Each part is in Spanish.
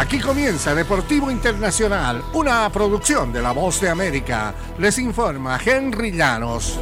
Aquí comienza Deportivo Internacional, una producción de La Voz de América. Les informa Henry Llanos.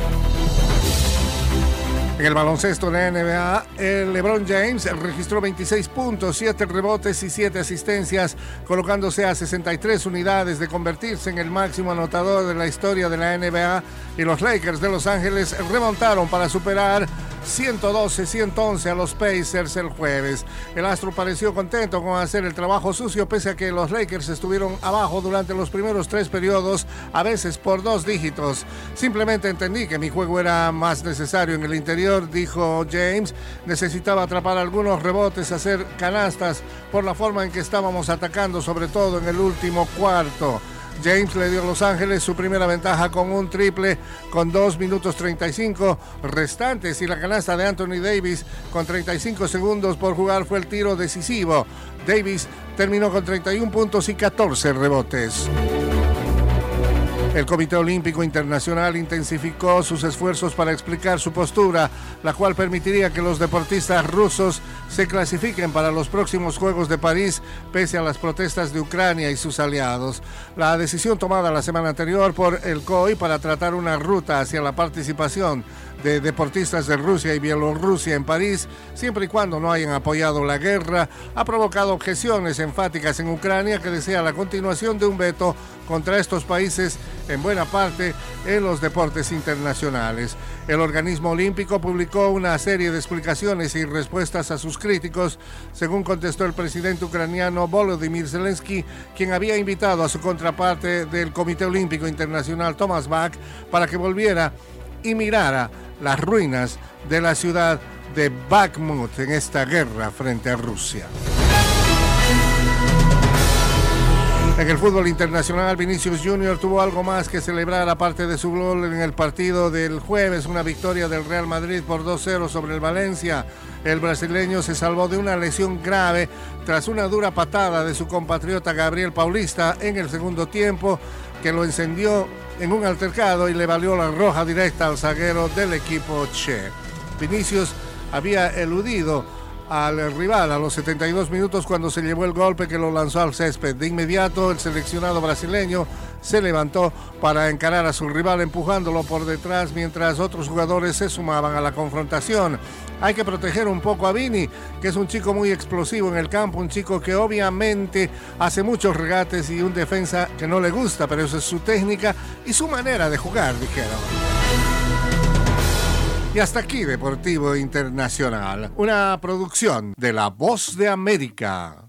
En el baloncesto de la NBA, LeBron James registró 26 puntos, 7 rebotes y 7 asistencias, colocándose a 63 unidades de convertirse en el máximo anotador de la historia de la NBA y los Lakers de Los Ángeles remontaron para superar 112-111 a los Pacers el jueves. El Astro pareció contento con hacer el trabajo sucio pese a que los Lakers estuvieron abajo durante los primeros tres periodos, a veces por dos dígitos. Simplemente entendí que mi juego era más necesario en el interior, dijo James. Necesitaba atrapar algunos rebotes, hacer canastas por la forma en que estábamos atacando, sobre todo en el último cuarto. James le dio a Los Ángeles su primera ventaja con un triple con 2 minutos 35 restantes y la canasta de Anthony Davis con 35 segundos por jugar fue el tiro decisivo. Davis terminó con 31 puntos y 14 rebotes. El Comité Olímpico Internacional intensificó sus esfuerzos para explicar su postura, la cual permitiría que los deportistas rusos se clasifiquen para los próximos Juegos de París, pese a las protestas de Ucrania y sus aliados. La decisión tomada la semana anterior por el COI para tratar una ruta hacia la participación de deportistas de Rusia y Bielorrusia en París, siempre y cuando no hayan apoyado la guerra, ha provocado objeciones enfáticas en Ucrania que desea la continuación de un veto contra estos países en buena parte en los deportes internacionales. El organismo olímpico publicó una serie de explicaciones y respuestas a sus críticos, según contestó el presidente ucraniano Volodymyr Zelensky, quien había invitado a su contraparte del Comité Olímpico Internacional, Thomas Bach, para que volviera y mirara las ruinas de la ciudad de Bakhmut en esta guerra frente a Rusia. En el fútbol internacional, Vinicius Junior tuvo algo más que celebrar aparte de su gol en el partido del jueves, una victoria del Real Madrid por 2-0 sobre el Valencia. El brasileño se salvó de una lesión grave tras una dura patada de su compatriota Gabriel Paulista en el segundo tiempo que lo encendió en un altercado y le valió la roja directa al zaguero del equipo Che. Vinicius había eludido al rival a los 72 minutos cuando se llevó el golpe que lo lanzó al césped. De inmediato el seleccionado brasileño se levantó para encarar a su rival empujándolo por detrás mientras otros jugadores se sumaban a la confrontación. Hay que proteger un poco a Vini, que es un chico muy explosivo en el campo, un chico que obviamente hace muchos regates y un defensa que no le gusta, pero esa es su técnica y su manera de jugar, dijeron. Y hasta aquí Deportivo Internacional, una producción de La Voz de América.